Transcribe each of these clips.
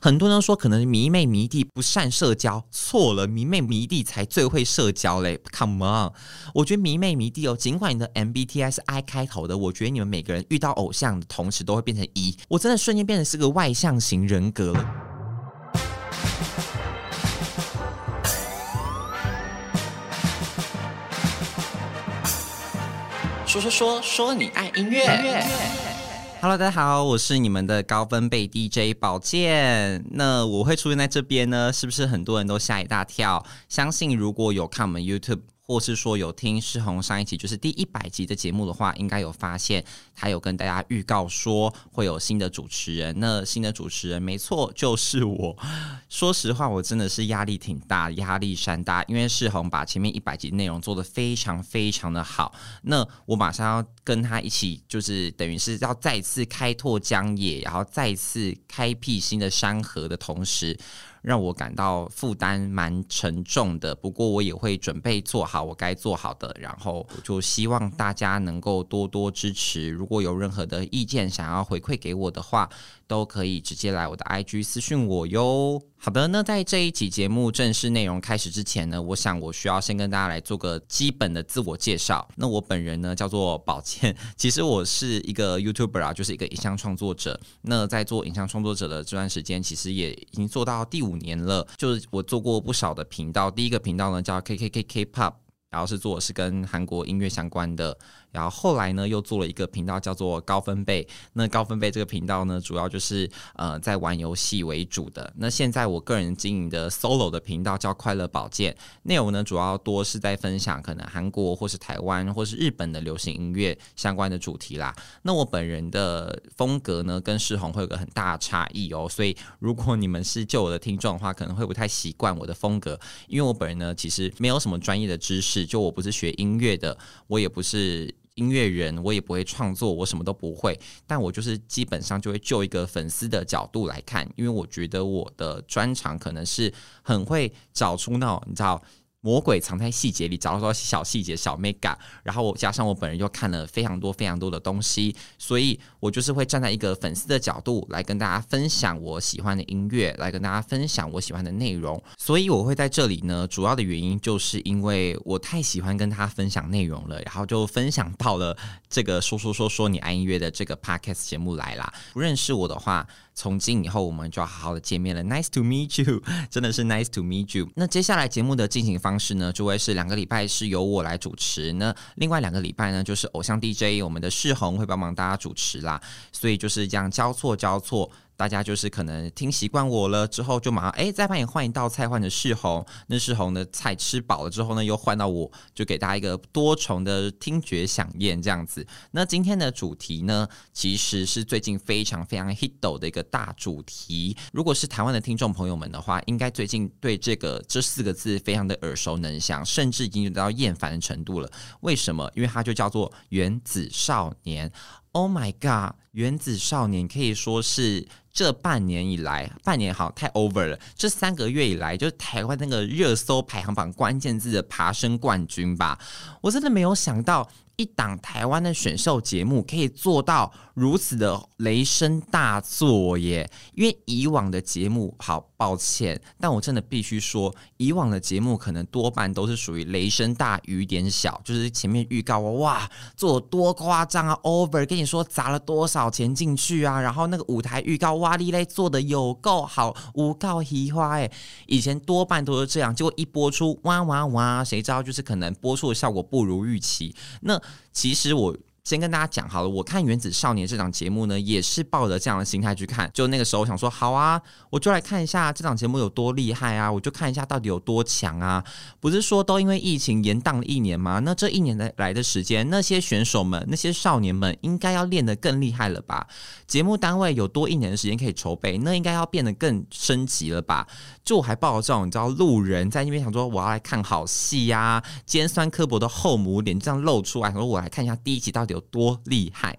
很多人说可能迷妹迷弟不善社交，错了，迷妹迷弟才最会社交嘞。Come on，我觉得迷妹迷弟哦，尽管你的 MBTI 是 I 开头的，我觉得你们每个人遇到偶像的同时都会变成 E。我真的瞬间变成是个外向型人格了。说说说说你爱音乐。音乐 Hello，大家好，我是你们的高分贝 DJ 宝剑。那我会出现在这边呢，是不是很多人都吓一大跳？相信如果有看我们 YouTube。或是说有听世宏上一集，就是第一百集的节目的话，应该有发现他有跟大家预告说会有新的主持人。那新的主持人，没错，就是我。说实话，我真的是压力挺大，压力山大，因为世宏把前面一百集内容做得非常非常的好。那我马上要跟他一起，就是等于是要再次开拓疆野，然后再次开辟新的山河的同时。让我感到负担蛮沉重的，不过我也会准备做好我该做好的，然后就希望大家能够多多支持。如果有任何的意见想要回馈给我的话，都可以直接来我的 IG 私信我哟。好的，那在这一集节目正式内容开始之前呢，我想我需要先跟大家来做个基本的自我介绍。那我本人呢叫做宝剑，其实我是一个 YouTuber 啊，就是一个影像创作者。那在做影像创作者的这段时间，其实也已经做到第五年了。就是我做过不少的频道，第一个频道呢叫 KKKK-pop，然后是做是跟韩国音乐相关的。然后后来呢，又做了一个频道叫做高分贝。那高分贝这个频道呢，主要就是呃在玩游戏为主的。那现在我个人经营的 solo 的频道叫快乐宝剑，内容呢主要多是在分享可能韩国或是台湾或是日本的流行音乐相关的主题啦。那我本人的风格呢，跟世宏会有个很大的差异哦。所以如果你们是旧我的听众的话，可能会不太习惯我的风格，因为我本人呢其实没有什么专业的知识，就我不是学音乐的，我也不是。音乐人，我也不会创作，我什么都不会，但我就是基本上就会就一个粉丝的角度来看，因为我觉得我的专长可能是很会找出那种，你知道。魔鬼藏在细节里，找到小细节、小 mega，然后我加上我本人又看了非常多、非常多的东西，所以我就是会站在一个粉丝的角度来跟大家分享我喜欢的音乐，来跟大家分享我喜欢的内容。所以我会在这里呢，主要的原因就是因为我太喜欢跟他分享内容了，然后就分享到了这个说说说说你爱音乐的这个 podcast 节目来啦。不认识我的话，从今以后我们就要好好的见面了。Nice to meet you，真的是 nice to meet you。那接下来节目的进行方方式呢，就会是两个礼拜是由我来主持，那另外两个礼拜呢，就是偶像 DJ 我们的世宏会帮忙大家主持啦。所以就是这样交错交错。大家就是可能听习惯我了之后，就马上哎，再帮你换一道菜，换成世红。那世红的菜吃饱了之后呢，又换到我，就给大家一个多重的听觉饗宴这样子。那今天的主题呢，其实是最近非常非常 hit 的一个大主题。如果是台湾的听众朋友们的话，应该最近对这个这四个字非常的耳熟能详，甚至已经到厌烦的程度了。为什么？因为它就叫做原子少年。Oh my god！原子少年可以说是这半年以来，半年好太 over 了。这三个月以来，就是台湾那个热搜排行榜关键字的爬升冠军吧。我真的没有想到。一档台湾的选秀节目可以做到如此的雷声大作耶！因为以往的节目，好抱歉，但我真的必须说，以往的节目可能多半都是属于雷声大雨点小，就是前面预告哇，做多夸张啊，over，跟你说砸了多少钱进去啊，然后那个舞台预告哇哩嘞做的有够好，无告移花哎，以前多半都是这样，结果一播出哇哇哇，谁知道就是可能播出的效果不如预期，那。其实我。先跟大家讲好了，我看《原子少年》这档节目呢，也是抱着这样的心态去看。就那个时候，我想说，好啊，我就来看一下这档节目有多厉害啊，我就看一下到底有多强啊。不是说都因为疫情延宕了一年吗？那这一年的来的时间，那些选手们、那些少年们，应该要练得更厉害了吧？节目单位有多一年的时间可以筹备，那应该要变得更升级了吧？就我还抱着这种你知道路人在那边想说，我要来看好戏呀、啊，尖酸刻薄的后母脸这样露出来，说我来看一下第一集到底有。多厉害？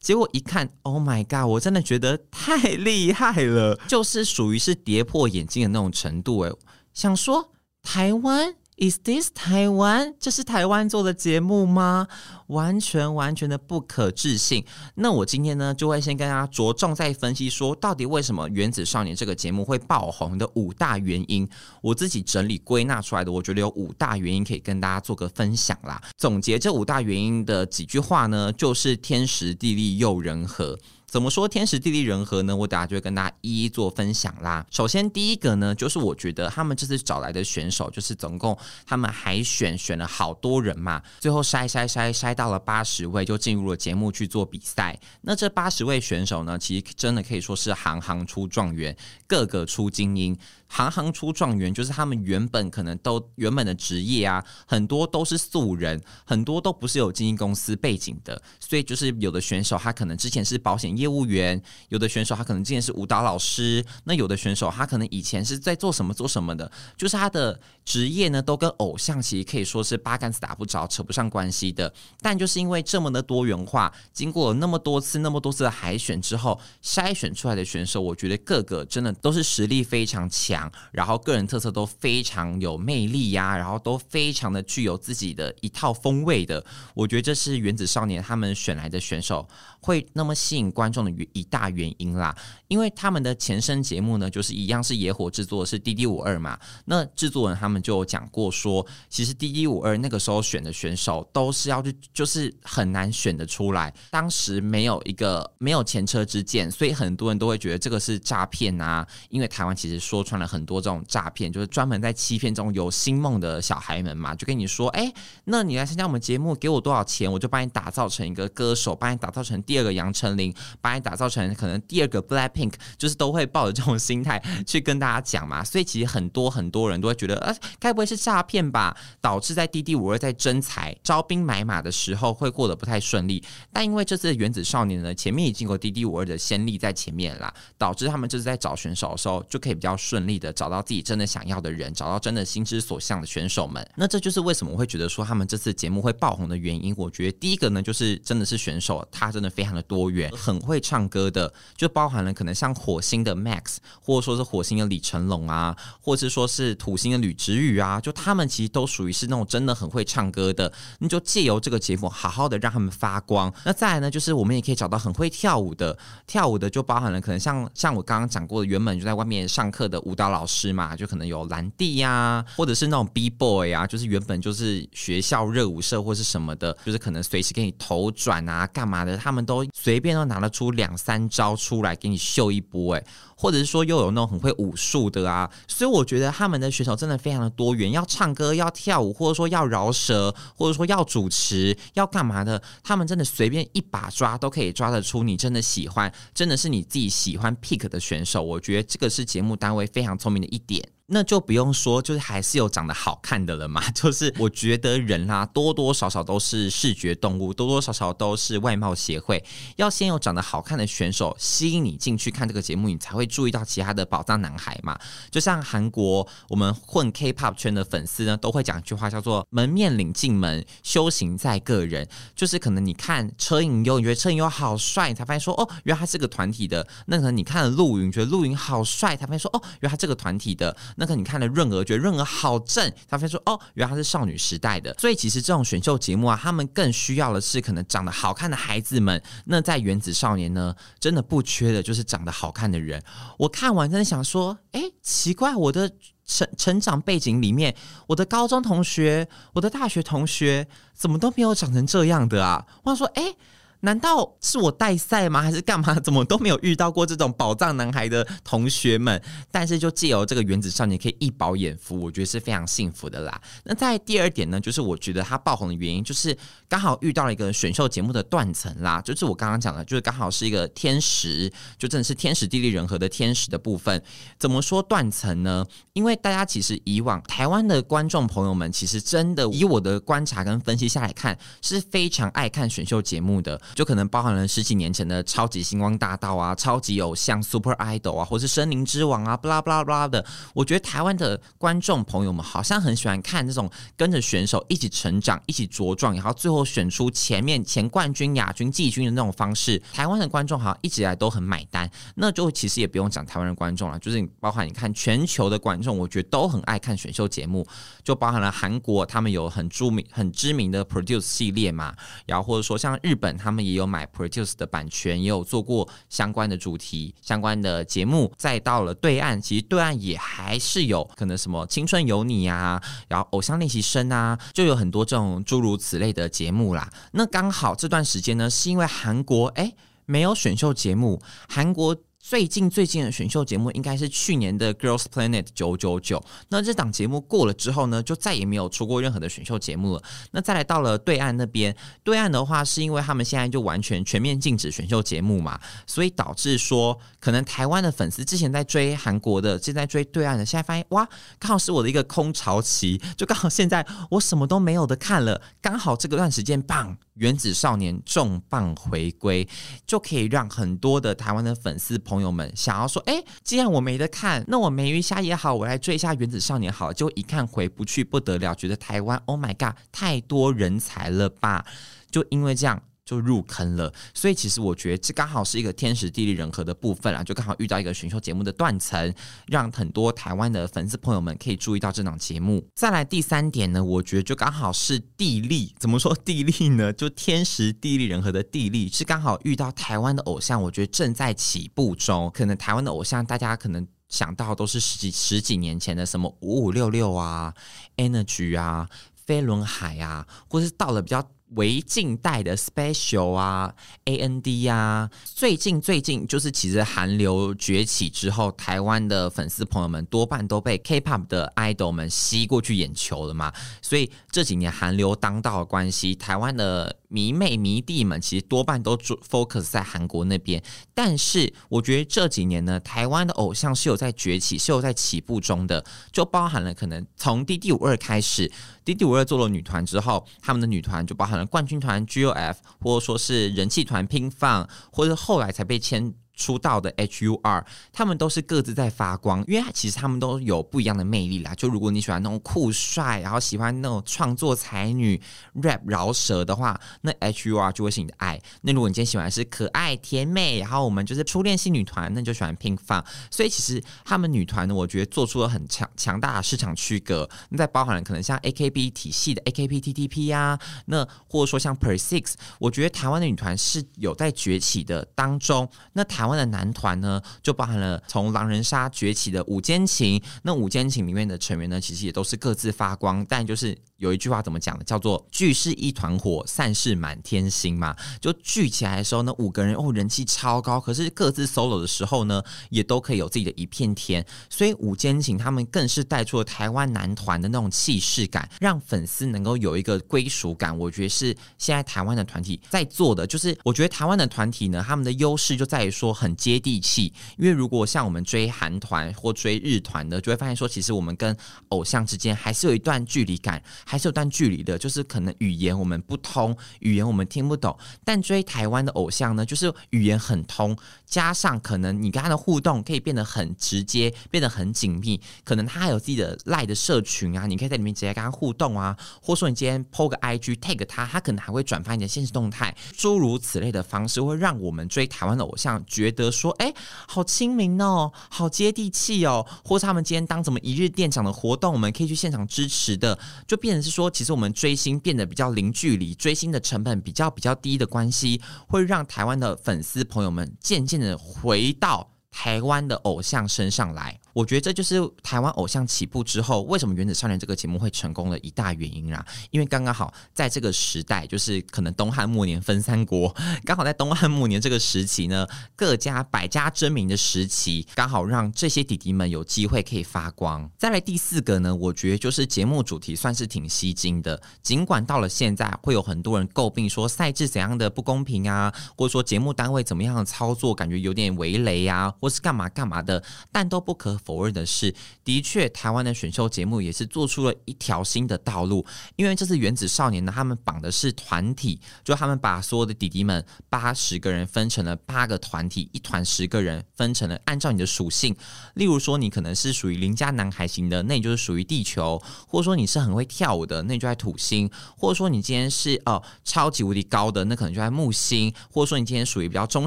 结果一看，Oh my god！我真的觉得太厉害了，就是属于是跌破眼镜的那种程度。哎，想说台湾 Is this 台湾？这是台湾做的节目吗？完全完全的不可置信。那我今天呢，就会先跟大家着重再分析说，到底为什么《原子少年》这个节目会爆红的五大原因。我自己整理归纳出来的，我觉得有五大原因可以跟大家做个分享啦。总结这五大原因的几句话呢，就是天时地利又人和。怎么说天时地利人和呢？我等下就会跟大家一一做分享啦。首先第一个呢，就是我觉得他们这次找来的选手，就是总共他们海选选了好多人嘛，最后筛筛筛筛到了八十位，就进入了节目去做比赛。那这八十位选手呢，其实真的可以说是行行出状元，个个出精英。行行出状元，就是他们原本可能都原本的职业啊，很多都是素人，很多都不是有经纪公司背景的，所以就是有的选手他可能之前是保险业业务员，有的选手他可能之前是舞蹈老师，那有的选手他可能以前是在做什么做什么的，就是他的职业呢都跟偶像其实可以说是八竿子打不着，扯不上关系的。但就是因为这么的多元化，经过了那么多次、那么多次的海选之后，筛选出来的选手，我觉得个个真的都是实力非常强。然后个人特色都非常有魅力呀、然后都非常的具有自己的一套风味的，我觉得这是原子少年他们选来的选手会那么吸引观观众的一大原因啦。因为他们的前身节目呢，就是一样是野火制作是 D D 五二嘛，那制作人他们就讲过说，其实 D D 五二那个时候选的选手都是要去，就是很难选得出来，当时没有一个没有前车之鉴，所以很多人都会觉得这个是诈骗啊，因为台湾其实说穿了。很多这种诈骗，就是专门在欺骗这种有星梦的小孩们嘛，就跟你说，哎，那你来参加我们节目，给我多少钱，我就帮你打造成一个歌手，帮你打造成第二个杨丞琳，把你打造成可能第二个 Blackpink，就是都会抱着这种心态去跟大家讲嘛。所以其实很多很多人都会觉得，呃，该不会是诈骗吧？导致在滴滴52在征才招兵买马的时候会过得不太顺利。但因为这次原子少年呢，前面已经有滴滴52的先例在前面啦，导致他们就是在找选手的时候就可以比较顺利。的找到自己真的想要的人，找到真的心之所向的选手们，那这就是为什么我会觉得说他们这次节目会爆红的原因。我觉得第一个呢，就是真的是选手，他真的非常的多元，很会会唱歌的，就包含了可能像火星的 Max，或者说是火星的李成龙啊，或者是说是土星的吕植宇啊，就他们其实都属于是那种真的很会唱歌的。你就借由这个节目，好好的让他们发光。那再来呢，就是我们也可以找到很会跳舞的，跳舞的就包含了可能像像我刚刚讲过的，原本就在外面上课的舞蹈。老师嘛，就可能有兰弟呀，或者是那种 B boy 啊，就是原本就是学校热舞社或是什么的，就是可能随时给你头转啊，干嘛的，他们都随便都拿了出两三招出来给你秀一波，哎，或者是说又有那种很会武术的啊，所以我觉得他们的选手真的非常的多元，要唱歌，要跳舞，或者说要饶舌，或者说要主持，要干嘛的，他们真的随便一把抓都可以抓得出你真的喜欢，真的是你自己喜欢 pick 的选手，我觉得这个是节目单位非常。聪明的一点。那就不用说，就是还是有长得好看的了嘛。就是我觉得人啊，多多少少都是视觉动物，多多少少都是外貌协会。要先有长得好看的选手吸引你进去看这个节目，你才会注意到其他的宝藏男孩嘛。就像韩国我们混 K-pop 圈的粉丝呢，都会讲一句话叫做“门面领进门，修行在个人”。就是可能你看车银优，你觉得车银优好帅，你才发现说哦，原来他是个团体的。那可能你看了陆云，觉得陆云好帅，才发现说哦，原来他这个团体的。那个你看了润娥，觉得润娥好正，他发现说哦，原来她是少女时代的。所以其实这种选秀节目啊，他们更需要的是可能长得好看的孩子们。那在原子少年呢，真的不缺的就是长得好看的人。我看完真的想说，哎，奇怪，我的成成长背景里面，我的高中同学，我的大学同学，怎么都没有长成这样的啊？我想说，哎。难道是我带赛吗？还是干嘛？怎么都没有遇到过这种宝藏男孩的同学们？但是就借由这个原子少年可以一饱眼福，我觉得是非常幸福的啦。那在第二点呢，就是我觉得他爆红的原因，就是刚好遇到了一个选秀节目的断层啦。就是我刚刚讲的，就是刚好是一个天时，就真的是天时地利人和的天时的部分。怎么说断层呢？因为大家其实以往台湾的观众朋友们，其实真的以我的观察跟分析下来看，是非常爱看选秀节目的。就可能包含了十几年前的超级星光大道啊、超级偶像 Super Idol 啊，或是森林之王啊，巴拉巴拉巴拉的。我觉得台湾的观众朋友们好像很喜欢看这种跟着选手一起成长、一起茁壮，然后最后选出前面前冠军、亚军、季军的那种方式。台湾的观众好像一直以来都很买单，那就其实也不用讲台湾的观众了，就是包含你看全球的观众，我觉得都很爱看选秀节目，就包含了韩国，他们有很著名、很知名的 Produce 系列嘛，然后或者说像日本，他们他们也有买 Produce 的版权，也有做过相关的主题、相关的节目。再到了对岸，其实对岸也还是有可能什么青春有你啊，然后偶像练习生啊，就有很多这种诸如此类的节目啦。那刚好这段时间呢，是因为韩国哎。没有选秀节目，韩国。最近最近的选秀节目应该是去年的 Girls Planet 九九九。那这档节目过了之后呢，就再也没有出过任何的选秀节目了。那再来到了对岸那边，对岸的话是因为他们现在就完全全面禁止选秀节目嘛，所以导致说可能台湾的粉丝之前在追韩国的，现在追对岸的，现在发现哇，刚好是我的一个空巢期，就刚好现在我什么都没有的看了，刚好这个段时间棒，原子少年重磅回归，就可以让很多的台湾的粉丝朋朋友们想要说，哎，既然我没得看，那我梅鱼虾也好，我来追一下《原子少年》好，就一看回不去不得了，觉得台湾，Oh my God，太多人才了吧？就因为这样。就入坑了，所以其实我觉得这刚好是一个天时地利人和的部分啊，就刚好遇到一个选秀节目的断层，让很多台湾的粉丝朋友们可以注意到这档节目。再来第三点呢，我觉得就刚好是地利，怎么说地利呢？就天时地利人和的地利，是刚好遇到台湾的偶像，我觉得正在起步中。可能台湾的偶像，大家可能想到都是十几十几年前的什么五五六六啊、Energy 啊、飞轮海啊，或是到了比较。为近代的 special 啊，A N D 啊，最近最近就是其实韩流崛起之后，台湾的粉丝朋友们多半都被 K-pop 的 idol 们吸过去眼球了嘛，所以这几年韩流当道的关系，台湾的。迷妹迷弟们其实多半都 focus 在韩国那边，但是我觉得这几年呢，台湾的偶像是有在崛起，是有在起步中的，就包含了可能从 D D 五二开始，D D 五二做了女团之后，他们的女团就包含了冠军团 G O F，或者说是人气团拼放或者后来才被签。出道的 H.U.R，他们都是各自在发光，因为其实他们都有不一样的魅力啦。就如果你喜欢那种酷帅，然后喜欢那种创作才女、rap 饶舌的话，那 H.U.R 就会是你的爱。那如果你今天喜欢是可爱甜美，然后我们就是初恋系女团，那就喜欢 Pinkfong。所以其实他们女团呢，我觉得做出了很强强大的市场区隔。那在包含了可能像 A.K.B 体系的 A.K.B.T.T.P 啊，那或者说像 Per Six，我觉得台湾的女团是有在崛起的当中。那台台湾的男团呢，就包含了从狼人杀崛起的五间情。那五间情里面的成员呢，其实也都是各自发光。但就是有一句话怎么讲的，叫做“聚是一团火，散是满天星”嘛。就聚起来的时候呢，五个人哦，人气超高。可是各自 solo 的时候呢，也都可以有自己的一片天。所以五坚情他们更是带出了台湾男团的那种气势感，让粉丝能够有一个归属感。我觉得是现在台湾的团体在做的。就是我觉得台湾的团体呢，他们的优势就在于说。很接地气，因为如果像我们追韩团或追日团的，就会发现说，其实我们跟偶像之间还是有一段距离感，还是有段距离的，就是可能语言我们不通，语言我们听不懂。但追台湾的偶像呢，就是语言很通，加上可能你跟他的互动可以变得很直接，变得很紧密。可能他还有自己的赖的社群啊，你可以在里面直接跟他互动啊，或说你今天 po 个 IG tag 他，他可能还会转发你的现实动态，诸如此类的方式，会让我们追台湾的偶像觉。得说，哎，好亲民哦，好接地气哦，或是他们今天当什么一日店长的活动，我们可以去现场支持的，就变是说，其实我们追星变得比较零距离，追星的成本比较比较低的关系，会让台湾的粉丝朋友们渐渐的回到台湾的偶像身上来。我觉得这就是台湾偶像起步之后，为什么《原子少年》这个节目会成功的一大原因啦。因为刚刚好在这个时代，就是可能东汉末年分三国，刚好在东汉末年这个时期呢，各家百家争鸣的时期，刚好让这些弟弟们有机会可以发光。再来第四个呢，我觉得就是节目主题算是挺吸睛的。尽管到了现在，会有很多人诟病说赛制怎样的不公平啊，或者说节目单位怎么样的操作，感觉有点围雷啊，或是干嘛干嘛的，但都不可。否认的是，的确台湾的选秀节目也是做出了一条新的道路。因为这次《原子少年》呢，他们绑的是团体，就他们把所有的弟弟们八十个人分成了八个团体，一团十个人，分成了按照你的属性，例如说你可能是属于邻家男孩型的，那你就是属于地球；或者说你是很会跳舞的，那你就在土星；或者说你今天是哦超级无敌高的，那可能就在木星；或者说你今天属于比较中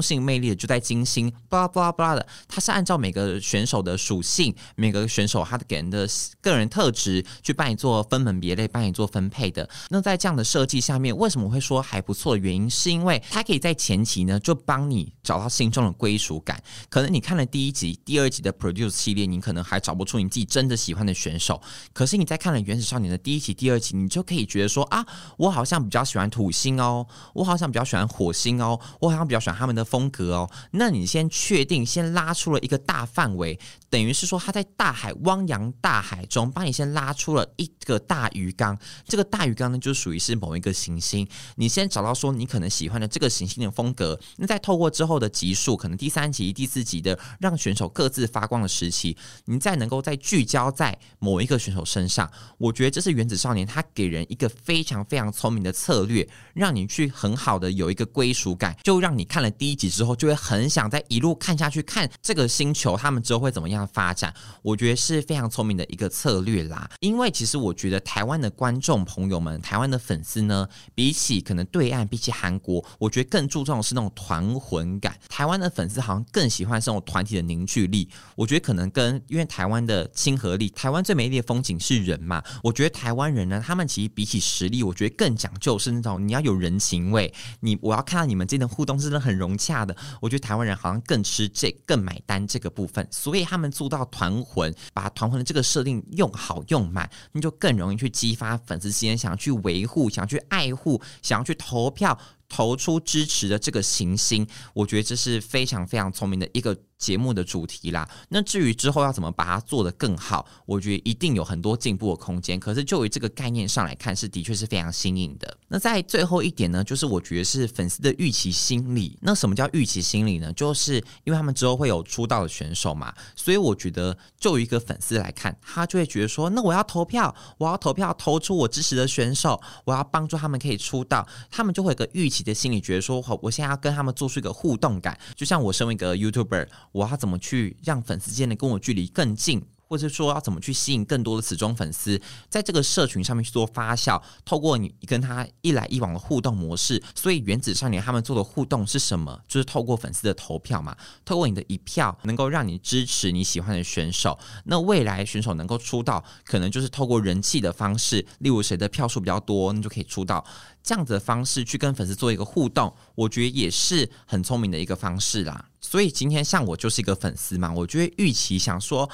性魅力的，就在金星。巴拉巴拉巴拉的，它是按照每个选手的属性，每个选手他给人的个人特质去帮你做分门别类，帮你做分配的。那在这样的设计下面，为什么会说还不错的原因，是因为它可以在前期呢就帮你找到心中的归属感。可能你看了第一集、第二集的 Produce 系列，你可能还找不出你自己真的喜欢的选手。可是你在看了《原始少年》的第一集、第二集，你就可以觉得说啊，我好像比较喜欢土星哦，我好像比较喜欢火星哦，我好像比较喜欢他们的风格哦。那你先确定，先拉出了一个大范围，等于是说他在大海汪洋大海中帮你先拉出了一个大鱼缸。这个大鱼缸呢，就属于是某一个行星。你先找到说你可能喜欢的这个行星的风格，那再透过之后的集数，可能第三集、第四集的让选手各自发光的时期，你再能够再聚焦在某一个选手身上。我觉得这是原子少年他给人一个非常非常聪明的策略，让你去很好的有一个归属感，就让你看了第一集之后，就会很想在一路看下去，看这个星球他们之后会怎么样发展。我觉得是非常聪明的一个策略啦。因为其实我觉得台湾的观众朋友们，台湾的粉丝呢，比起可能对岸，比起韩国，我觉得更注重的是那种团魂感。台湾的粉丝好像更喜欢这种团体的凝聚力。我觉得可能跟因为台湾的亲和力，台湾最美丽的风景是人嘛。我觉得台湾人呢，他们其实比起实力，我觉得更讲究是那种你要有人情味。你我要看到你们之间的互动是真的很融洽的。我觉得台湾人好像更吃这更买单这个部分，所以他们做到团魂，把团魂的这个设定用好用满，你就更容易去激发粉丝之间想要去维护、想要去爱护、想要去投票。投出支持的这个行星，我觉得这是非常非常聪明的一个节目的主题啦。那至于之后要怎么把它做得更好，我觉得一定有很多进步的空间。可是就于这个概念上来看，是的确是非常新颖的。那在最后一点呢，就是我觉得是粉丝的预期心理。那什么叫预期心理呢？就是因为他们之后会有出道的选手嘛，所以我觉得就一个粉丝来看，他就会觉得说，那我要投票，我要投票投出我支持的选手，我要帮助他们可以出道，他们就会有个预期的心理，觉得说，我我现在要跟他们做出一个互动感，就像我身为一个 YouTuber，我要怎么去让粉丝间的跟我距离更近？或者说要怎么去吸引更多的死忠粉丝，在这个社群上面去做发酵，透过你跟他一来一往的互动模式。所以原子少年他们做的互动是什么？就是透过粉丝的投票嘛，透过你的一票，能够让你支持你喜欢的选手。那未来选手能够出道，可能就是透过人气的方式，例如谁的票数比较多，你就可以出道。这样子的方式去跟粉丝做一个互动，我觉得也是很聪明的一个方式啦。所以今天像我就是一个粉丝嘛，我就会预期想说。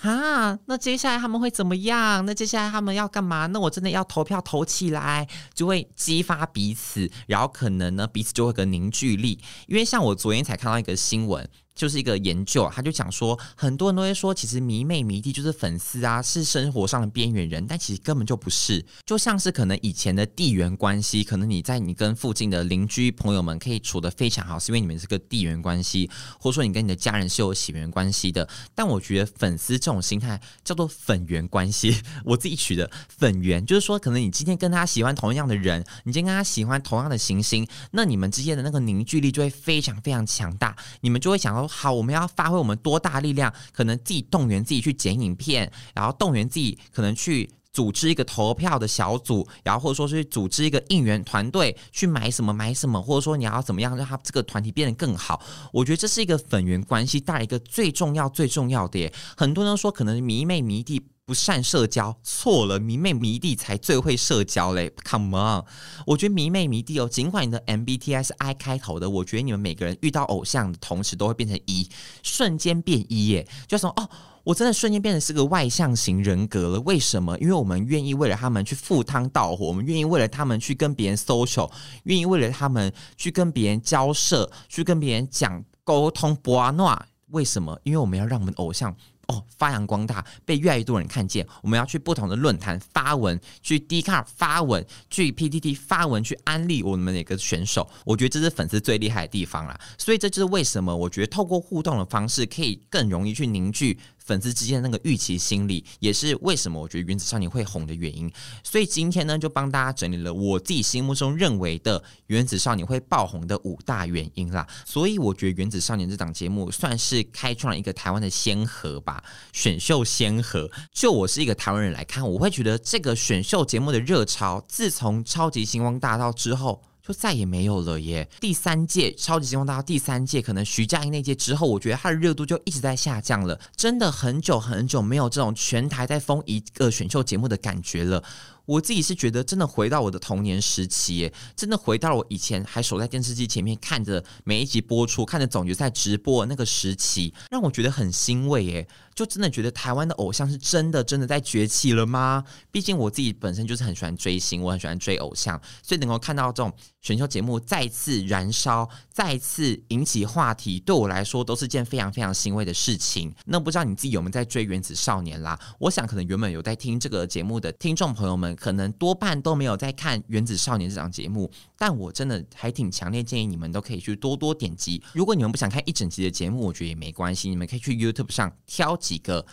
啊，那接下来他们会怎么样？那接下来他们要干嘛？那我真的要投票投起来，就会激发彼此，然后可能呢，彼此就会有个凝聚力。因为像我昨天才看到一个新闻。就是一个研究，他就讲说，很多人都会说，其实迷妹迷弟就是粉丝啊，是生活上的边缘人，但其实根本就不是。就像是可能以前的地缘关系，可能你在你跟附近的邻居朋友们可以处得非常好，是因为你们是个地缘关系，或者说你跟你的家人是有血缘关系的。但我觉得粉丝这种心态叫做粉缘关系，我自己取的粉缘，就是说可能你今天跟他喜欢同样的人，你今天跟他喜欢同样的行星，那你们之间的那个凝聚力就会非常非常强大，你们就会想要。好，我们要发挥我们多大力量？可能自己动员自己去剪影片，然后动员自己可能去组织一个投票的小组，然后或者说是组织一个应援团队去买什么买什么，或者说你要怎么样让他这个团体变得更好？我觉得这是一个粉缘关系带来一个最重要最重要的耶。很多人说可能迷妹迷弟。不善社交，错了，迷妹迷弟才最会社交嘞！Come on，我觉得迷妹迷弟哦，尽管你的 MBTI 是 I 开头的，我觉得你们每个人遇到偶像的同时都会变成一瞬间变一耶！就说哦，我真的瞬间变成是个外向型人格了。为什么？因为我们愿意为了他们去赴汤蹈火，我们愿意为了他们去跟别人 social，愿意为了他们去跟别人交涉，去跟别人讲沟通。博阿诺，为什么？因为我们要让我们偶像。哦，发扬光大，被越来越多人看见。我们要去不同的论坛发文，去 d c a r 发文，去 PTT 发文，去安利我们的一个选手。我觉得这是粉丝最厉害的地方啦。所以这就是为什么我觉得透过互动的方式，可以更容易去凝聚粉丝之间的那个预期心理，也是为什么我觉得《原子少年》会红的原因。所以今天呢，就帮大家整理了我自己心目中认为的《原子少年》会爆红的五大原因啦。所以我觉得《原子少年》这档节目算是开创了一个台湾的先河吧，选秀先河。就我是一个台湾人来看，我会觉得这个选秀节目的热潮，自从《超级星光大道》之后。就再也没有了耶！第三届超级星光大道第三届，可能徐佳莹那届之后，我觉得它的热度就一直在下降了。真的很久很久没有这种全台在封一个选秀节目的感觉了。我自己是觉得，真的回到我的童年时期，真的回到了我以前还守在电视机前面看着每一集播出，看着总决赛直播那个时期，让我觉得很欣慰耶。就真的觉得台湾的偶像是真的真的在崛起了吗？毕竟我自己本身就是很喜欢追星，我很喜欢追偶像，所以能够看到这种选秀节目再次燃烧、再次引起话题，对我来说都是件非常非常欣慰的事情。那不知道你自己有没有在追《原子少年》啦？我想可能原本有在听这个节目的听众朋友们，可能多半都没有在看《原子少年》这档节目，但我真的还挺强烈建议你们都可以去多多点击。如果你们不想看一整集的节目，我觉得也没关系，你们可以去 YouTube 上挑。几个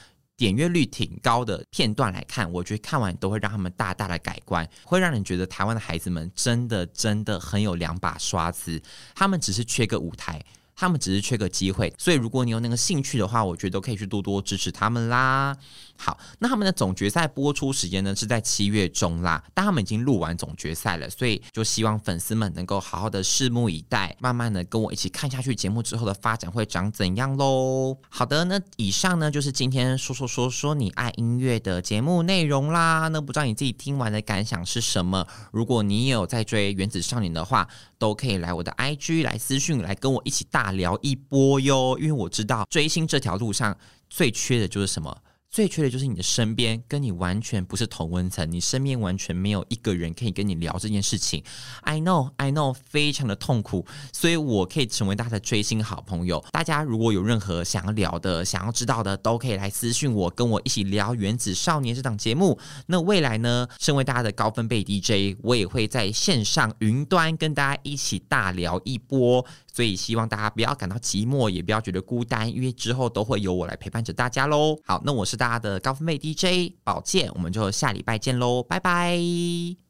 点阅率挺高的片段来看，我觉得看完都会让他们大大的改观，会让人觉得台湾的孩子们真的真的很有两把刷子，他们只是缺个舞台。他们只是缺个机会，所以如果你有那个兴趣的话，我觉得都可以去多多支持他们啦。好，那他们的总决赛播出时间呢是在七月中啦，但他们已经录完总决赛了，所以就希望粉丝们能够好好的拭目以待，慢慢的跟我一起看下去节目之后的发展会长怎样喽。好的，那以上呢就是今天说说说说你爱音乐的节目内容啦。那不知道你自己听完的感想是什么？如果你也有在追原子少年的话，都可以来我的 IG 来私讯来跟我一起大啊聊一波哟，因为我知道追星这条路上最缺的就是什么。最缺的就是你的身边跟你完全不是同温层，你身边完全没有一个人可以跟你聊这件事情。I know, I know，非常的痛苦，所以我可以成为大家的追星好朋友。大家如果有任何想要聊的、想要知道的，都可以来私讯我，跟我一起聊《原子少年》这档节目。那未来呢，身为大家的高分贝 DJ，我也会在线上云端跟大家一起大聊一波。所以希望大家不要感到寂寞，也不要觉得孤单，因为之后都会有我来陪伴着大家喽。好，那我是大家的高分贝 DJ 宝剑，我们就下礼拜见喽，拜拜。